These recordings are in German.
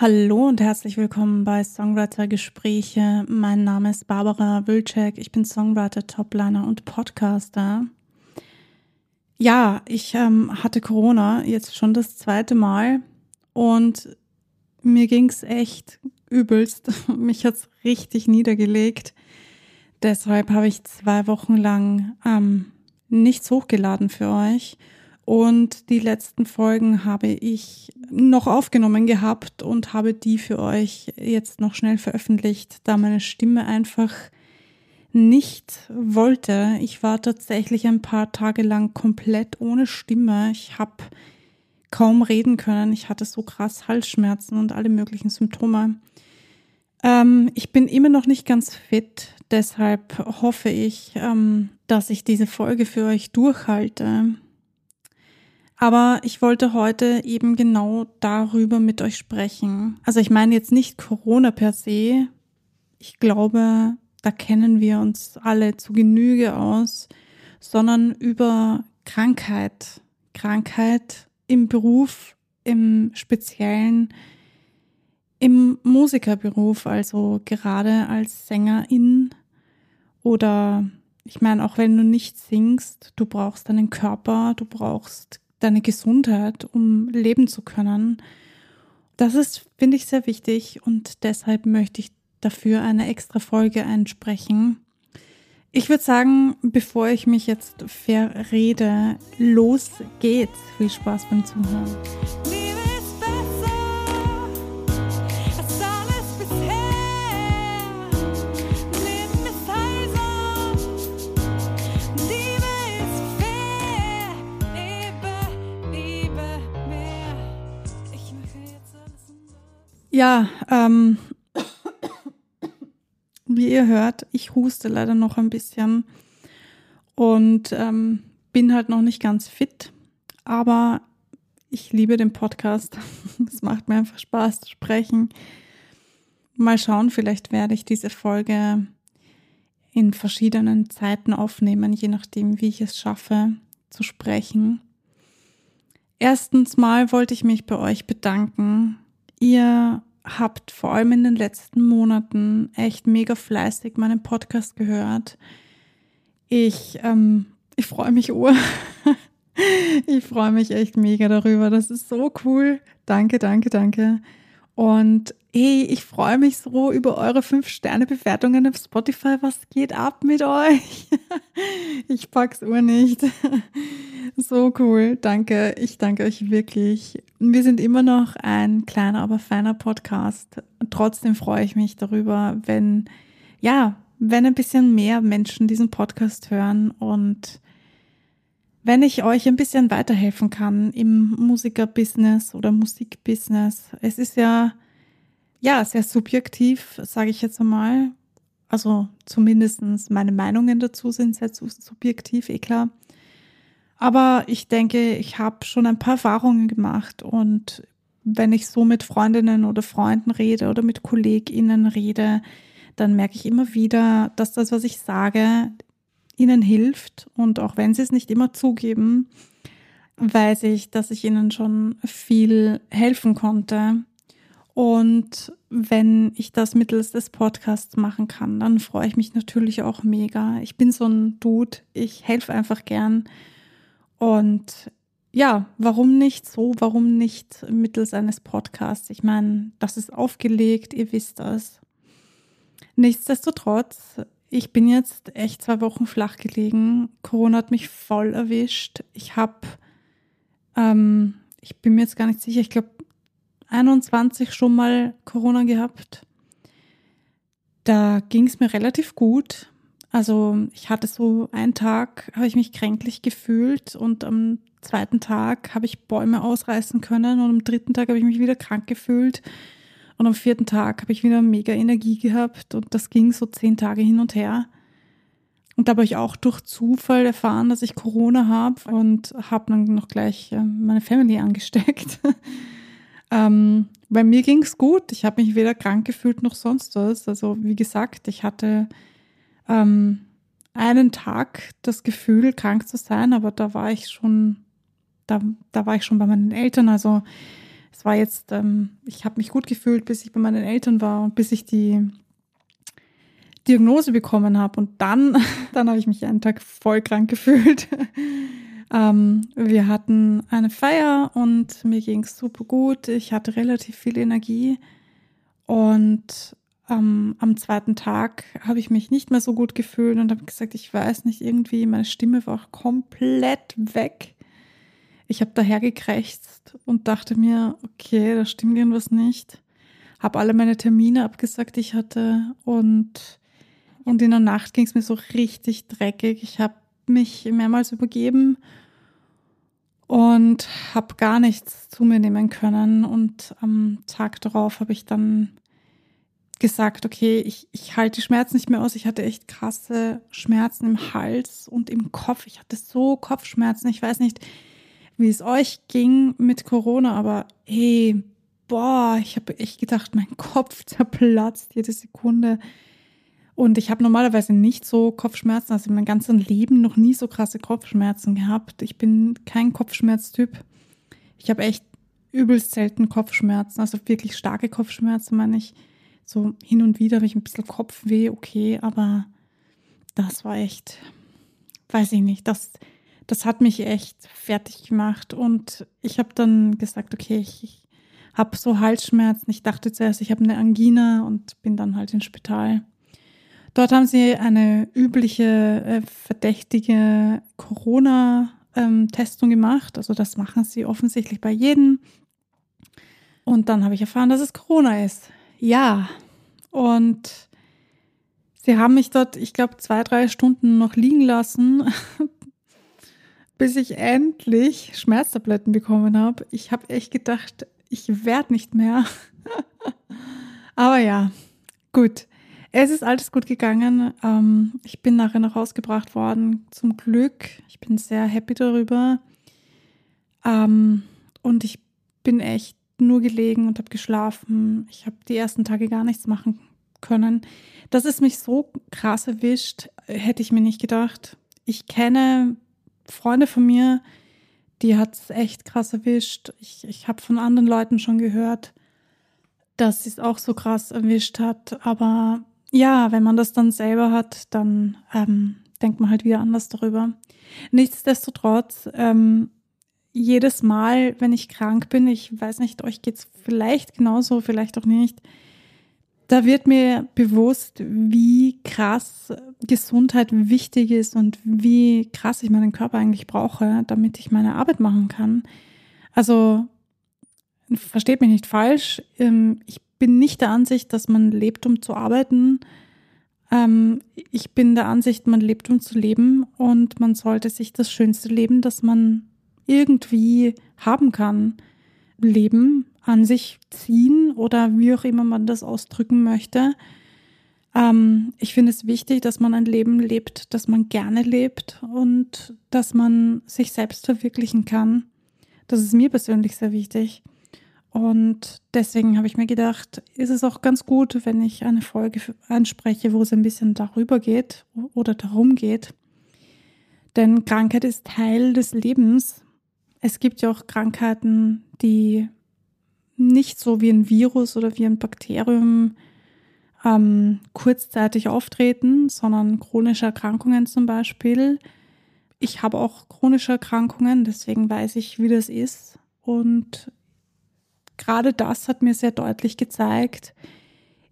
Hallo und herzlich willkommen bei Songwriter Gespräche. Mein Name ist Barbara Wilczek. Ich bin Songwriter, Topliner und Podcaster. Ja, ich ähm, hatte Corona jetzt schon das zweite Mal und mir ging's echt übelst. Mich hat's richtig niedergelegt. Deshalb habe ich zwei Wochen lang ähm, nichts hochgeladen für euch und die letzten Folgen habe ich noch aufgenommen gehabt und habe die für euch jetzt noch schnell veröffentlicht, da meine Stimme einfach nicht wollte. Ich war tatsächlich ein paar Tage lang komplett ohne Stimme. Ich habe kaum reden können. Ich hatte so krass Halsschmerzen und alle möglichen Symptome. Ähm, ich bin immer noch nicht ganz fit. Deshalb hoffe ich, ähm, dass ich diese Folge für euch durchhalte. Aber ich wollte heute eben genau darüber mit euch sprechen. Also ich meine jetzt nicht Corona per se. Ich glaube, da kennen wir uns alle zu Genüge aus, sondern über Krankheit. Krankheit im Beruf, im Speziellen, im Musikerberuf, also gerade als Sängerin oder ich meine, auch wenn du nicht singst, du brauchst deinen Körper, du brauchst deine Gesundheit, um leben zu können. Das ist, finde ich, sehr wichtig und deshalb möchte ich dafür eine extra Folge einsprechen. Ich würde sagen, bevor ich mich jetzt verrede, los geht's. Viel Spaß beim Zuhören. Ja, ähm, wie ihr hört, ich huste leider noch ein bisschen und ähm, bin halt noch nicht ganz fit, aber ich liebe den Podcast. es macht mir einfach Spaß zu sprechen. Mal schauen, vielleicht werde ich diese Folge in verschiedenen Zeiten aufnehmen, je nachdem, wie ich es schaffe zu sprechen. Erstens mal wollte ich mich bei euch bedanken. Ihr habt vor allem in den letzten Monaten echt mega fleißig meinen Podcast gehört. Ich, ähm, ich freue mich ur. ich freue mich echt mega darüber. Das ist so cool. Danke, danke, danke. Und hey, ich freue mich so über eure 5-Sterne-Bewertungen auf Spotify. Was geht ab mit euch? ich pack's ur nicht. So cool. Danke. Ich danke euch wirklich. Wir sind immer noch ein kleiner, aber feiner Podcast. Trotzdem freue ich mich darüber, wenn, ja, wenn ein bisschen mehr Menschen diesen Podcast hören und wenn ich euch ein bisschen weiterhelfen kann im Musikerbusiness oder Musikbusiness. Es ist ja, ja, sehr subjektiv, sage ich jetzt einmal. Also zumindestens meine Meinungen dazu sind sehr subjektiv, eh klar. Aber ich denke, ich habe schon ein paar Erfahrungen gemacht und wenn ich so mit Freundinnen oder Freunden rede oder mit KollegInnen rede, dann merke ich immer wieder, dass das, was ich sage, ihnen hilft. Und auch wenn sie es nicht immer zugeben, weiß ich, dass ich ihnen schon viel helfen konnte. Und wenn ich das mittels des Podcasts machen kann, dann freue ich mich natürlich auch mega. Ich bin so ein Dude, ich helfe einfach gern und ja, warum nicht so? Warum nicht mittels eines Podcasts? Ich meine, das ist aufgelegt, ihr wisst das. Nichtsdestotrotz, ich bin jetzt echt zwei Wochen flach gelegen. Corona hat mich voll erwischt. Ich habe, ähm, ich bin mir jetzt gar nicht sicher, ich glaube 21 schon mal Corona gehabt. Da ging es mir relativ gut. Also ich hatte so einen Tag, habe ich mich kränklich gefühlt und am zweiten Tag habe ich Bäume ausreißen können und am dritten Tag habe ich mich wieder krank gefühlt und am vierten Tag habe ich wieder mega Energie gehabt und das ging so zehn Tage hin und her. Und da habe ich auch durch Zufall erfahren, dass ich Corona habe und habe dann noch gleich äh, meine Family angesteckt. ähm, bei mir ging es gut. Ich habe mich weder krank gefühlt noch sonst was. Also wie gesagt, ich hatte ähm, einen Tag das Gefühl, krank zu sein, aber da war ich schon, da, da war ich schon bei meinen Eltern. Also es war jetzt, ähm, ich habe mich gut gefühlt, bis ich bei meinen Eltern war und bis ich die Diagnose bekommen habe. Und dann, dann habe ich mich einen Tag voll krank gefühlt. Ähm, wir hatten eine Feier und mir ging es super gut. Ich hatte relativ viel Energie. Und ähm, am zweiten Tag habe ich mich nicht mehr so gut gefühlt und habe gesagt, ich weiß nicht, irgendwie meine Stimme war auch komplett weg. Ich habe daher gekrächzt und dachte mir, okay, da stimmt irgendwas nicht. Habe alle meine Termine abgesagt, die ich hatte und und in der Nacht ging es mir so richtig dreckig. Ich habe mich mehrmals übergeben und habe gar nichts zu mir nehmen können. Und am Tag darauf habe ich dann gesagt, okay, ich, ich halte die Schmerzen nicht mehr aus. Ich hatte echt krasse Schmerzen im Hals und im Kopf. Ich hatte so Kopfschmerzen. Ich weiß nicht, wie es euch ging mit Corona, aber hey, boah, ich habe echt gedacht, mein Kopf zerplatzt jede Sekunde. Und ich habe normalerweise nicht so Kopfschmerzen, also in meinem ganzen Leben noch nie so krasse Kopfschmerzen gehabt. Ich bin kein Kopfschmerztyp. Ich habe echt übelst selten Kopfschmerzen, also wirklich starke Kopfschmerzen, meine ich. So hin und wieder habe ich ein bisschen Kopfweh, okay, aber das war echt, weiß ich nicht, das, das hat mich echt fertig gemacht. Und ich habe dann gesagt, okay, ich, ich habe so Halsschmerzen. Ich dachte zuerst, ich habe eine Angina und bin dann halt ins Spital. Dort haben sie eine übliche äh, verdächtige Corona-Testung gemacht. Also das machen sie offensichtlich bei jedem. Und dann habe ich erfahren, dass es Corona ist. Ja. Und sie haben mich dort, ich glaube, zwei, drei Stunden noch liegen lassen, bis ich endlich Schmerztabletten bekommen habe. Ich habe echt gedacht, ich werde nicht mehr. Aber ja, gut. Es ist alles gut gegangen. Ähm, ich bin nachher noch rausgebracht worden, zum Glück. Ich bin sehr happy darüber. Ähm, und ich bin echt nur gelegen und habe geschlafen. Ich habe die ersten Tage gar nichts machen können. Dass es mich so krass erwischt, hätte ich mir nicht gedacht. Ich kenne Freunde von mir, die hat es echt krass erwischt. Ich, ich habe von anderen Leuten schon gehört, dass sie es auch so krass erwischt hat. Aber ja, wenn man das dann selber hat, dann ähm, denkt man halt wieder anders darüber. Nichtsdestotrotz, ähm, jedes Mal, wenn ich krank bin, ich weiß nicht, euch geht's vielleicht genauso, vielleicht auch nicht, da wird mir bewusst, wie krass Gesundheit wichtig ist und wie krass ich meinen Körper eigentlich brauche, damit ich meine Arbeit machen kann. Also, versteht mich nicht falsch, ähm, ich bin nicht der Ansicht, dass man lebt, um zu arbeiten. Ähm, ich bin der Ansicht, man lebt, um zu leben und man sollte sich das schönste Leben, das man irgendwie haben kann, leben, an sich ziehen oder wie auch immer man das ausdrücken möchte. Ähm, ich finde es wichtig, dass man ein Leben lebt, das man gerne lebt und dass man sich selbst verwirklichen kann. Das ist mir persönlich sehr wichtig. Und deswegen habe ich mir gedacht, ist es auch ganz gut, wenn ich eine Folge anspreche, wo es ein bisschen darüber geht oder darum geht. Denn Krankheit ist Teil des Lebens. Es gibt ja auch Krankheiten, die nicht so wie ein Virus oder wie ein Bakterium ähm, kurzzeitig auftreten, sondern chronische Erkrankungen zum Beispiel. Ich habe auch chronische Erkrankungen, deswegen weiß ich, wie das ist. Und gerade das hat mir sehr deutlich gezeigt,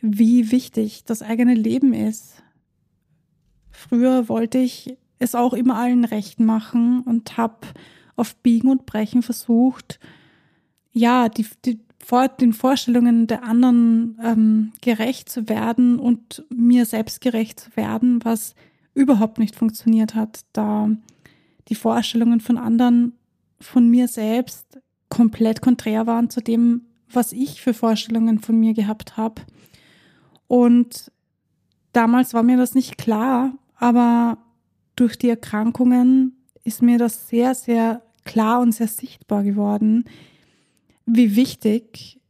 wie wichtig das eigene Leben ist. Früher wollte ich es auch immer allen recht machen und habe auf Biegen und Brechen versucht, ja, die, die, vor, den Vorstellungen der anderen ähm, gerecht zu werden und mir selbst gerecht zu werden, was überhaupt nicht funktioniert hat, da die Vorstellungen von anderen von mir selbst komplett konträr waren zu dem, was ich für Vorstellungen von mir gehabt habe. Und damals war mir das nicht klar, aber durch die Erkrankungen ist mir das sehr, sehr klar und sehr sichtbar geworden, wie wichtig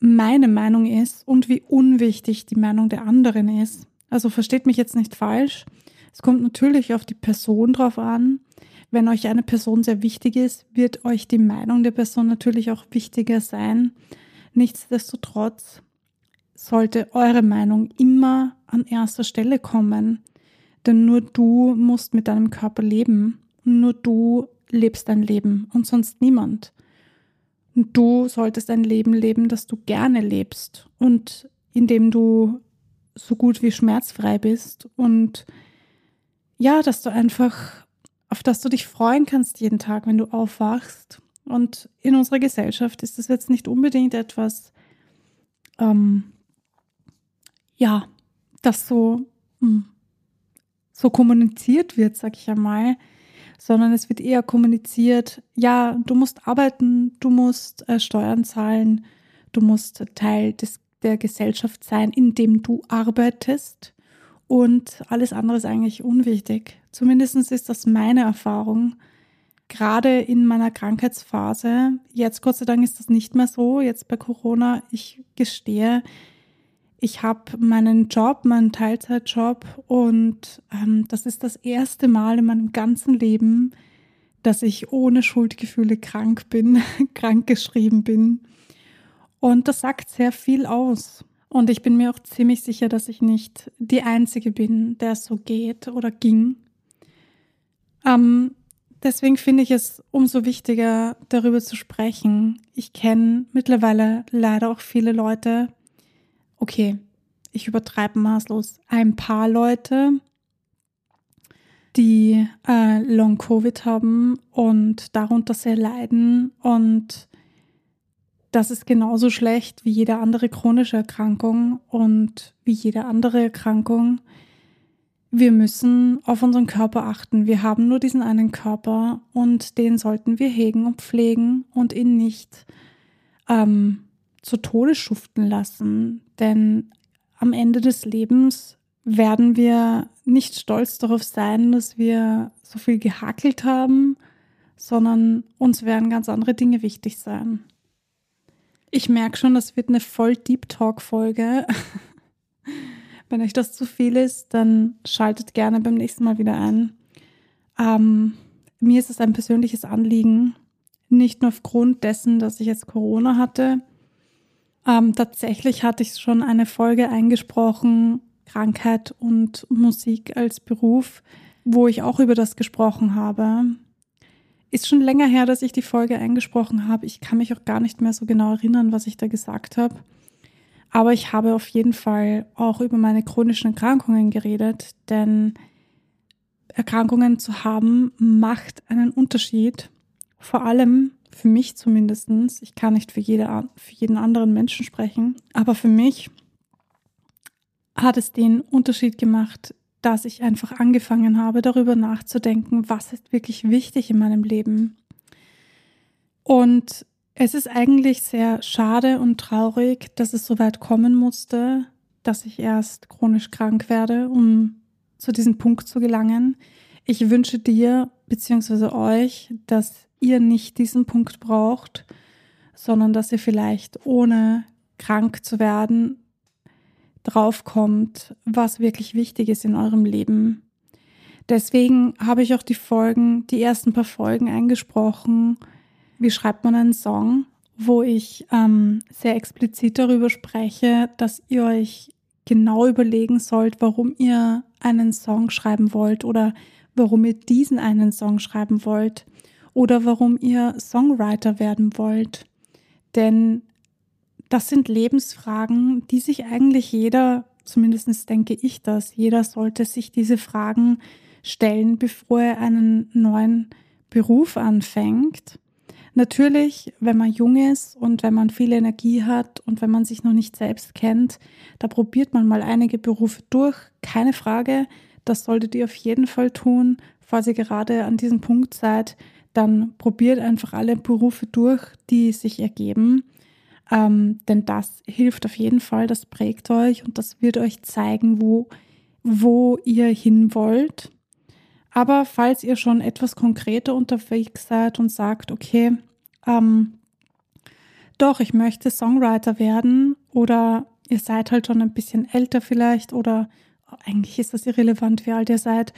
meine Meinung ist und wie unwichtig die Meinung der anderen ist. Also versteht mich jetzt nicht falsch. Es kommt natürlich auf die Person drauf an, wenn euch eine Person sehr wichtig ist, wird euch die Meinung der Person natürlich auch wichtiger sein. Nichtsdestotrotz sollte eure Meinung immer an erster Stelle kommen. Denn nur du musst mit deinem Körper leben. Nur du lebst dein Leben und sonst niemand. Und du solltest ein Leben leben, das du gerne lebst und in dem du so gut wie schmerzfrei bist und ja, dass du einfach, auf das du dich freuen kannst jeden Tag, wenn du aufwachst. Und in unserer Gesellschaft ist das jetzt nicht unbedingt etwas, ähm, ja, das so, hm, so kommuniziert wird, sag ich einmal, sondern es wird eher kommuniziert, ja, du musst arbeiten, du musst äh, Steuern zahlen, du musst Teil des, der Gesellschaft sein, in dem du arbeitest und alles andere ist eigentlich unwichtig. Zumindest ist das meine Erfahrung. Gerade in meiner Krankheitsphase, jetzt Gott sei Dank ist das nicht mehr so, jetzt bei Corona, ich gestehe, ich habe meinen Job, meinen Teilzeitjob und ähm, das ist das erste Mal in meinem ganzen Leben, dass ich ohne Schuldgefühle krank bin, krank geschrieben bin. Und das sagt sehr viel aus. Und ich bin mir auch ziemlich sicher, dass ich nicht die Einzige bin, der es so geht oder ging. Ähm, deswegen finde ich es umso wichtiger, darüber zu sprechen. Ich kenne mittlerweile leider auch viele Leute, okay, ich übertreibe maßlos, ein paar Leute, die äh, Long-Covid haben und darunter sehr leiden. Und das ist genauso schlecht wie jede andere chronische Erkrankung und wie jede andere Erkrankung. Wir müssen auf unseren Körper achten. Wir haben nur diesen einen Körper und den sollten wir hegen und pflegen und ihn nicht ähm, zu Tode schuften lassen. Denn am Ende des Lebens werden wir nicht stolz darauf sein, dass wir so viel gehakelt haben, sondern uns werden ganz andere Dinge wichtig sein. Ich merke schon, das wird eine voll Deep Talk Folge. Wenn euch das zu viel ist, dann schaltet gerne beim nächsten Mal wieder ein. Ähm, mir ist es ein persönliches Anliegen, nicht nur aufgrund dessen, dass ich jetzt Corona hatte, ähm, tatsächlich hatte ich schon eine Folge eingesprochen, Krankheit und Musik als Beruf, wo ich auch über das gesprochen habe. Ist schon länger her, dass ich die Folge eingesprochen habe. Ich kann mich auch gar nicht mehr so genau erinnern, was ich da gesagt habe. Aber ich habe auf jeden Fall auch über meine chronischen Erkrankungen geredet, denn Erkrankungen zu haben macht einen Unterschied. Vor allem für mich zumindestens. ich kann nicht für, jede, für jeden anderen Menschen sprechen, aber für mich hat es den Unterschied gemacht, dass ich einfach angefangen habe, darüber nachzudenken, was ist wirklich wichtig in meinem Leben. Und es ist eigentlich sehr schade und traurig, dass es so weit kommen musste, dass ich erst chronisch krank werde, um zu diesem Punkt zu gelangen. Ich wünsche dir bzw. euch, dass ihr nicht diesen Punkt braucht, sondern dass ihr vielleicht ohne krank zu werden draufkommt, was wirklich wichtig ist in eurem Leben. Deswegen habe ich auch die Folgen, die ersten paar Folgen eingesprochen. Wie schreibt man einen Song, wo ich ähm, sehr explizit darüber spreche, dass ihr euch genau überlegen sollt, warum ihr einen Song schreiben wollt oder warum ihr diesen einen Song schreiben wollt oder warum ihr Songwriter werden wollt. Denn das sind Lebensfragen, die sich eigentlich jeder, zumindest denke ich das, jeder sollte sich diese Fragen stellen, bevor er einen neuen Beruf anfängt. Natürlich, wenn man jung ist und wenn man viel Energie hat und wenn man sich noch nicht selbst kennt, da probiert man mal einige Berufe durch. Keine Frage, das solltet ihr auf jeden Fall tun, falls ihr gerade an diesem Punkt seid, dann probiert einfach alle Berufe durch, die sich ergeben. Ähm, denn das hilft auf jeden Fall, das prägt euch und das wird euch zeigen, wo, wo ihr hin wollt. Aber falls ihr schon etwas konkreter unterwegs seid und sagt, okay, ähm, doch, ich möchte Songwriter werden oder ihr seid halt schon ein bisschen älter vielleicht oder eigentlich ist das irrelevant, wie alt ihr seid,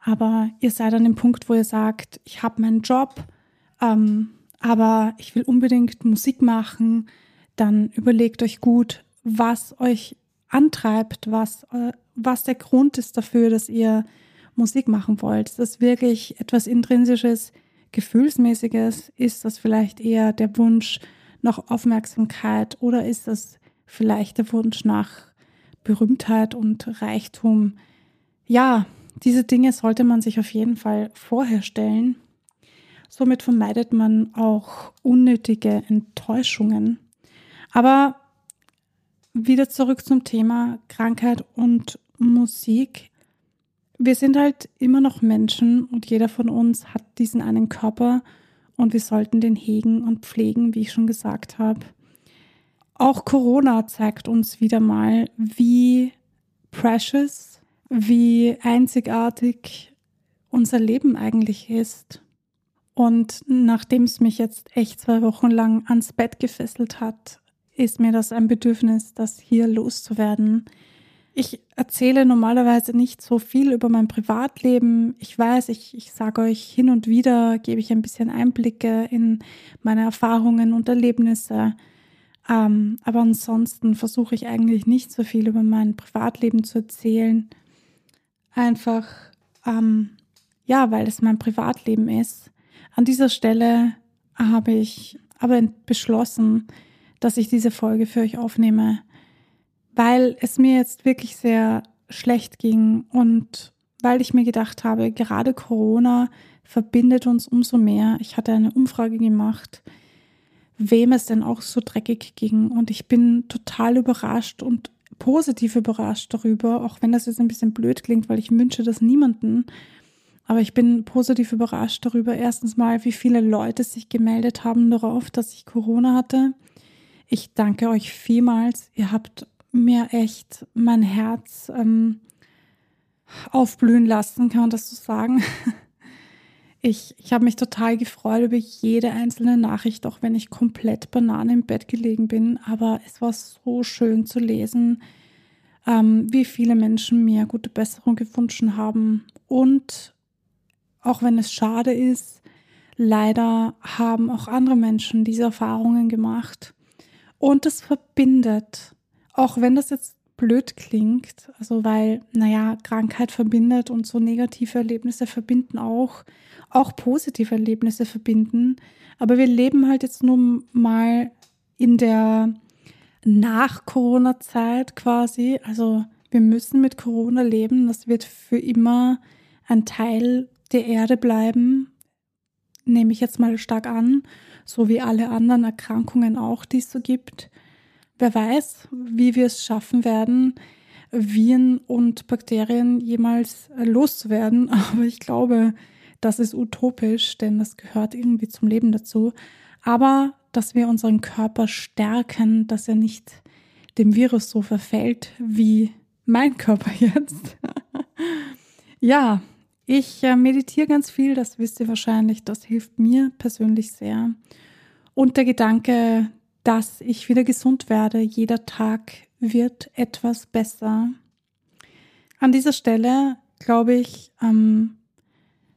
aber ihr seid an dem Punkt, wo ihr sagt, ich habe meinen Job, ähm, aber ich will unbedingt Musik machen, dann überlegt euch gut, was euch antreibt, was, äh, was der Grund ist dafür, dass ihr Musik machen wollt. Ist das wirklich etwas Intrinsisches, Gefühlsmäßiges? Ist das vielleicht eher der Wunsch nach Aufmerksamkeit oder ist das vielleicht der Wunsch nach Berühmtheit und Reichtum? Ja, diese Dinge sollte man sich auf jeden Fall vorher stellen. Somit vermeidet man auch unnötige Enttäuschungen. Aber wieder zurück zum Thema Krankheit und Musik. Wir sind halt immer noch Menschen und jeder von uns hat diesen einen Körper und wir sollten den hegen und pflegen, wie ich schon gesagt habe. Auch Corona zeigt uns wieder mal, wie precious, wie einzigartig unser Leben eigentlich ist. Und nachdem es mich jetzt echt zwei Wochen lang ans Bett gefesselt hat, ist mir das ein Bedürfnis, das hier loszuwerden. Ich erzähle normalerweise nicht so viel über mein Privatleben. Ich weiß, ich, ich sage euch hin und wieder, gebe ich ein bisschen Einblicke in meine Erfahrungen und Erlebnisse. Ähm, aber ansonsten versuche ich eigentlich nicht so viel über mein Privatleben zu erzählen. Einfach, ähm, ja, weil es mein Privatleben ist. An dieser Stelle habe ich aber beschlossen, dass ich diese Folge für euch aufnehme, weil es mir jetzt wirklich sehr schlecht ging und weil ich mir gedacht habe, gerade Corona verbindet uns umso mehr. Ich hatte eine Umfrage gemacht, wem es denn auch so dreckig ging und ich bin total überrascht und positiv überrascht darüber, auch wenn das jetzt ein bisschen blöd klingt, weil ich wünsche das niemanden. Aber ich bin positiv überrascht darüber, erstens mal, wie viele Leute sich gemeldet haben darauf, dass ich Corona hatte. Ich danke euch vielmals. Ihr habt mir echt mein Herz ähm, aufblühen lassen, kann man das so sagen. Ich, ich habe mich total gefreut über jede einzelne Nachricht, auch wenn ich komplett Banane im Bett gelegen bin. Aber es war so schön zu lesen, ähm, wie viele Menschen mir gute Besserung gewünscht haben. Und auch wenn es schade ist, leider haben auch andere Menschen diese Erfahrungen gemacht. Und es verbindet, auch wenn das jetzt blöd klingt, also weil, naja, Krankheit verbindet und so negative Erlebnisse verbinden auch, auch positive Erlebnisse verbinden. Aber wir leben halt jetzt nun mal in der Nach-Corona-Zeit quasi. Also wir müssen mit Corona leben. Das wird für immer ein Teil der Erde bleiben, nehme ich jetzt mal stark an so wie alle anderen Erkrankungen auch, die es so gibt. Wer weiß, wie wir es schaffen werden, Viren und Bakterien jemals loszuwerden. Aber ich glaube, das ist utopisch, denn das gehört irgendwie zum Leben dazu. Aber dass wir unseren Körper stärken, dass er nicht dem Virus so verfällt wie mein Körper jetzt. ja, ich äh, meditiere ganz viel, das wisst ihr wahrscheinlich. Das hilft mir persönlich sehr. Und der Gedanke, dass ich wieder gesund werde, jeder Tag wird etwas besser. An dieser Stelle, glaube ich, ähm,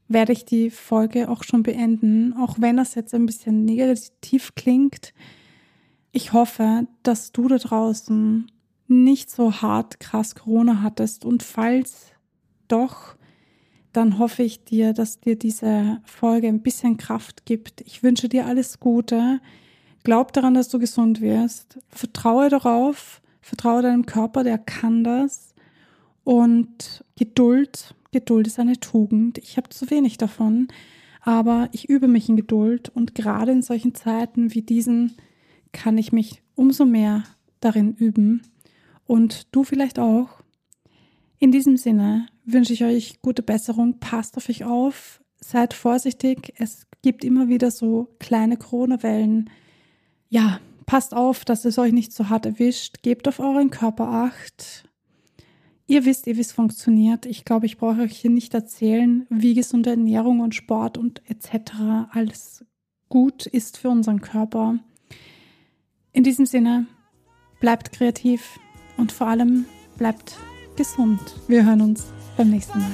werde ich die Folge auch schon beenden, auch wenn das jetzt ein bisschen negativ klingt. Ich hoffe, dass du da draußen nicht so hart krass Corona hattest und falls doch, dann hoffe ich dir, dass dir diese Folge ein bisschen Kraft gibt. Ich wünsche dir alles Gute. Glaub daran, dass du gesund wirst. Vertraue darauf. Vertraue deinem Körper, der kann das. Und Geduld. Geduld ist eine Tugend. Ich habe zu wenig davon. Aber ich übe mich in Geduld. Und gerade in solchen Zeiten wie diesen kann ich mich umso mehr darin üben. Und du vielleicht auch. In diesem Sinne wünsche ich euch gute Besserung, passt auf euch auf, seid vorsichtig, es gibt immer wieder so kleine Corona-Wellen. Ja, passt auf, dass es euch nicht so hart erwischt, gebt auf euren Körper acht. Ihr wisst, wie es funktioniert. Ich glaube, ich brauche euch hier nicht erzählen, wie gesunde Ernährung und Sport und etc. alles gut ist für unseren Körper. In diesem Sinne, bleibt kreativ und vor allem bleibt gesund. Wir hören uns beim nächsten Mal.